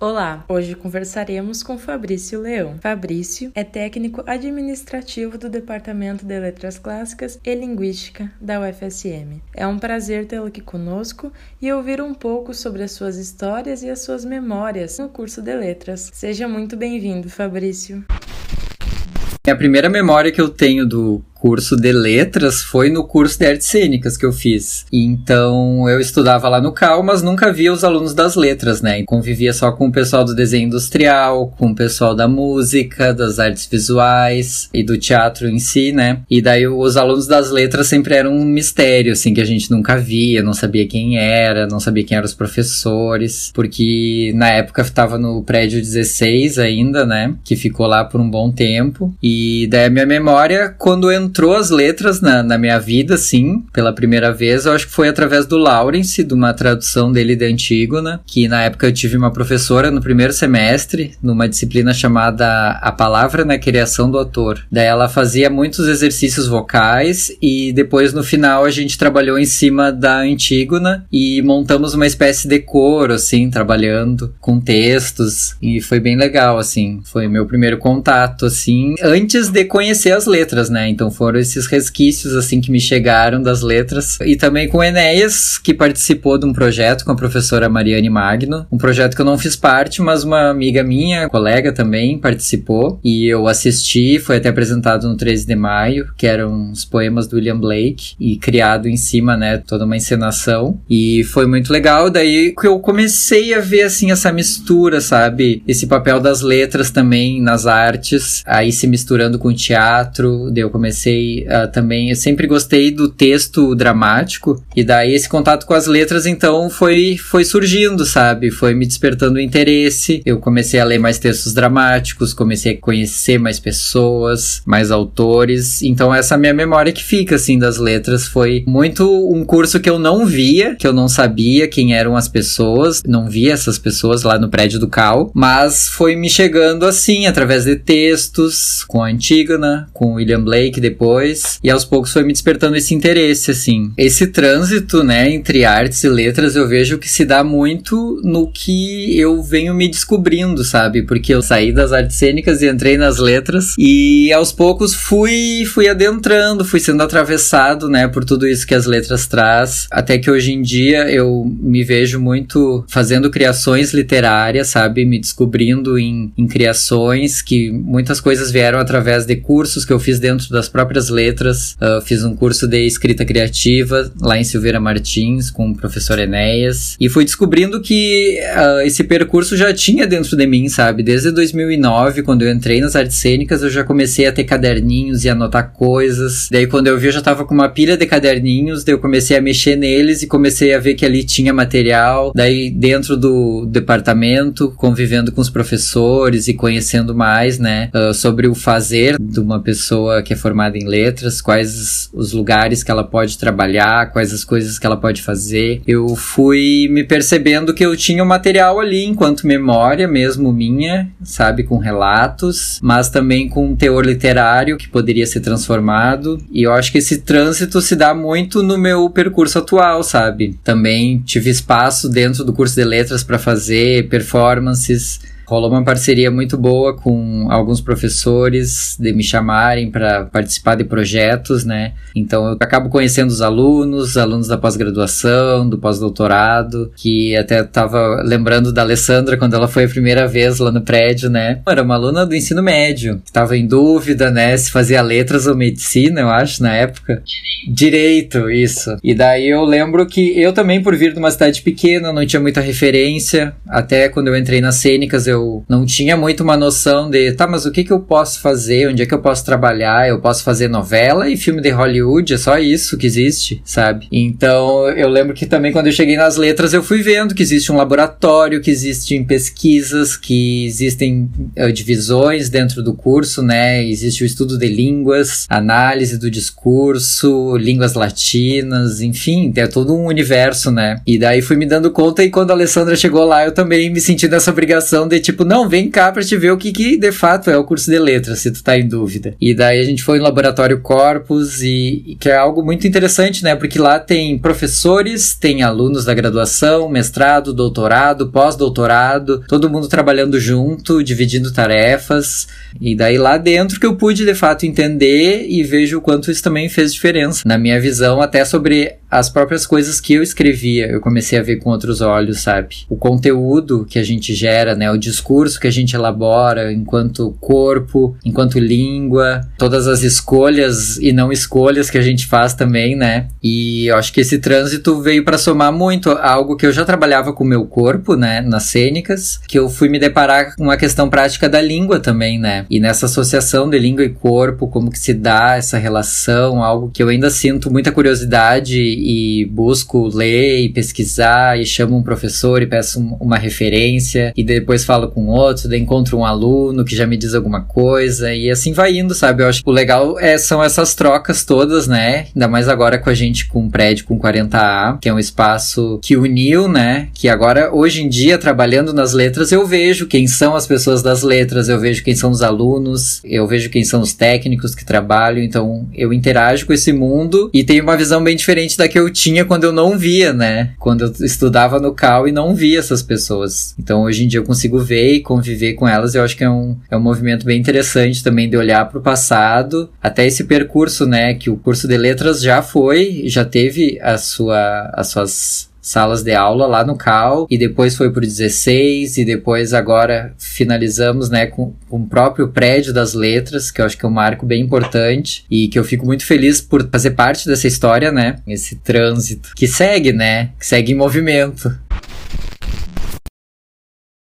Olá, hoje conversaremos com Fabrício Leão. Fabrício é técnico administrativo do Departamento de Letras Clássicas e Linguística da UFSM. É um prazer tê-lo aqui conosco e ouvir um pouco sobre as suas histórias e as suas memórias no curso de letras. Seja muito bem-vindo, Fabrício. A primeira memória que eu tenho do curso de letras foi no curso de artes cênicas que eu fiz. Então eu estudava lá no Cal, mas nunca via os alunos das letras, né? E convivia só com o pessoal do desenho industrial, com o pessoal da música, das artes visuais e do teatro em si, né? E daí os alunos das letras sempre eram um mistério, assim, que a gente nunca via, não sabia quem era, não sabia quem eram os professores, porque na época estava no prédio 16 ainda, né? Que ficou lá por um bom tempo. E daí a minha memória, quando eu entrou as letras na, na minha vida, sim, pela primeira vez, eu acho que foi através do Lawrence, de uma tradução dele de Antígona, que na época eu tive uma professora no primeiro semestre, numa disciplina chamada A Palavra na Criação do Autor. Daí ela fazia muitos exercícios vocais e depois no final a gente trabalhou em cima da Antígona e montamos uma espécie de coro, assim, trabalhando com textos e foi bem legal, assim. Foi meu primeiro contato, assim, antes de conhecer as letras, né? Então foram esses resquícios assim que me chegaram das letras. E também com o Enéas que participou de um projeto com a professora Mariane Magno, um projeto que eu não fiz parte, mas uma amiga minha, colega também participou. E eu assisti, foi até apresentado no 13 de maio, que eram os poemas do William Blake e criado em cima, né, toda uma encenação. E foi muito legal, daí que eu comecei a ver assim essa mistura, sabe? Esse papel das letras também nas artes, aí se misturando com o teatro, daí eu comecei comecei uh, também, eu sempre gostei do texto dramático, e daí esse contato com as letras, então, foi, foi surgindo, sabe? Foi me despertando interesse. Eu comecei a ler mais textos dramáticos, comecei a conhecer mais pessoas, mais autores. Então, essa minha memória que fica, assim, das letras foi muito um curso que eu não via, que eu não sabia quem eram as pessoas, não via essas pessoas lá no prédio do Cal, mas foi me chegando assim, através de textos, com a Antígona, com William Blake, depois, e aos poucos foi me despertando esse interesse, assim. Esse trânsito, né, entre artes e letras, eu vejo que se dá muito no que eu venho me descobrindo, sabe? Porque eu saí das artes cênicas e entrei nas letras, e aos poucos fui, fui adentrando, fui sendo atravessado, né, por tudo isso que as letras traz, até que hoje em dia eu me vejo muito fazendo criações literárias, sabe? Me descobrindo em, em criações que muitas coisas vieram através de cursos que eu fiz dentro das próprias letras. Uh, fiz um curso de escrita criativa lá em Silveira Martins com o professor Enéas. E fui descobrindo que uh, esse percurso já tinha dentro de mim, sabe? Desde 2009, quando eu entrei nas artes cênicas, eu já comecei a ter caderninhos e anotar coisas. Daí, quando eu vi, eu já tava com uma pilha de caderninhos. Daí, eu comecei a mexer neles e comecei a ver que ali tinha material. Daí, dentro do departamento, convivendo com os professores e conhecendo mais, né? Uh, sobre o fazer de uma pessoa que é formada em letras, quais os lugares que ela pode trabalhar, quais as coisas que ela pode fazer. Eu fui me percebendo que eu tinha um material ali enquanto memória mesmo minha, sabe, com relatos, mas também com um teor literário que poderia ser transformado. E eu acho que esse trânsito se dá muito no meu percurso atual, sabe? Também tive espaço dentro do curso de letras para fazer performances rolou uma parceria muito boa com alguns professores de me chamarem para participar de projetos, né? Então eu acabo conhecendo os alunos, alunos da pós-graduação, do pós-doutorado, que até estava lembrando da Alessandra quando ela foi a primeira vez lá no prédio, né? Era uma aluna do ensino médio, estava em dúvida, né, se fazia letras ou medicina, eu acho, na época. Direito, isso. E daí eu lembro que eu também, por vir de uma cidade pequena, não tinha muita referência. Até quando eu entrei nas cênicas, eu eu não tinha muito uma noção de, tá, mas o que que eu posso fazer? Onde é que eu posso trabalhar? Eu posso fazer novela e filme de Hollywood, é só isso que existe, sabe? Então, eu lembro que também quando eu cheguei nas letras, eu fui vendo que existe um laboratório, que existem pesquisas, que existem uh, divisões dentro do curso, né? Existe o estudo de línguas, análise do discurso, línguas latinas, enfim, é todo um universo, né? E daí fui me dando conta e quando a Alessandra chegou lá, eu também me senti nessa obrigação de tipo, não, vem cá pra te ver o que, que de fato é o curso de letras, se tu tá em dúvida. E daí a gente foi no laboratório Corpus e, e que é algo muito interessante, né? Porque lá tem professores, tem alunos da graduação, mestrado, doutorado, pós-doutorado, todo mundo trabalhando junto, dividindo tarefas. E daí lá dentro que eu pude de fato entender e vejo o quanto isso também fez diferença na minha visão, até sobre as próprias coisas que eu escrevia, eu comecei a ver com outros olhos, sabe? O conteúdo que a gente gera, né? O discurso que a gente elabora enquanto corpo, enquanto língua, todas as escolhas e não escolhas que a gente faz também, né? E eu acho que esse trânsito veio para somar muito algo que eu já trabalhava com o meu corpo, né? Nas cênicas, que eu fui me deparar com a questão prática da língua também, né? E nessa associação de língua e corpo, como que se dá essa relação, algo que eu ainda sinto muita curiosidade e busco ler e pesquisar e chamo um professor e peço uma referência e depois falo com outro, daí encontro um aluno que já me diz alguma coisa e assim vai indo, sabe? Eu acho que o legal é, são essas trocas todas, né? Ainda mais agora com a gente com um prédio com 40A, que é um espaço que uniu, né? Que agora, hoje em dia, trabalhando nas letras, eu vejo quem são as pessoas das letras, eu vejo quem são os alunos, eu vejo quem são os técnicos que trabalham, então eu interajo com esse mundo e tenho uma visão bem diferente da que eu tinha quando eu não via, né? Quando eu estudava no Cal e não via essas pessoas. Então hoje em dia eu consigo ver e conviver com elas. Eu acho que é um, é um movimento bem interessante também de olhar para o passado, até esse percurso, né? Que o curso de letras já foi, já teve a sua, as suas salas de aula lá no CAL e depois foi pro 16 e depois agora finalizamos, né, com, com o próprio prédio das letras, que eu acho que é um marco bem importante e que eu fico muito feliz por fazer parte dessa história, né, esse trânsito que segue, né, que segue em movimento.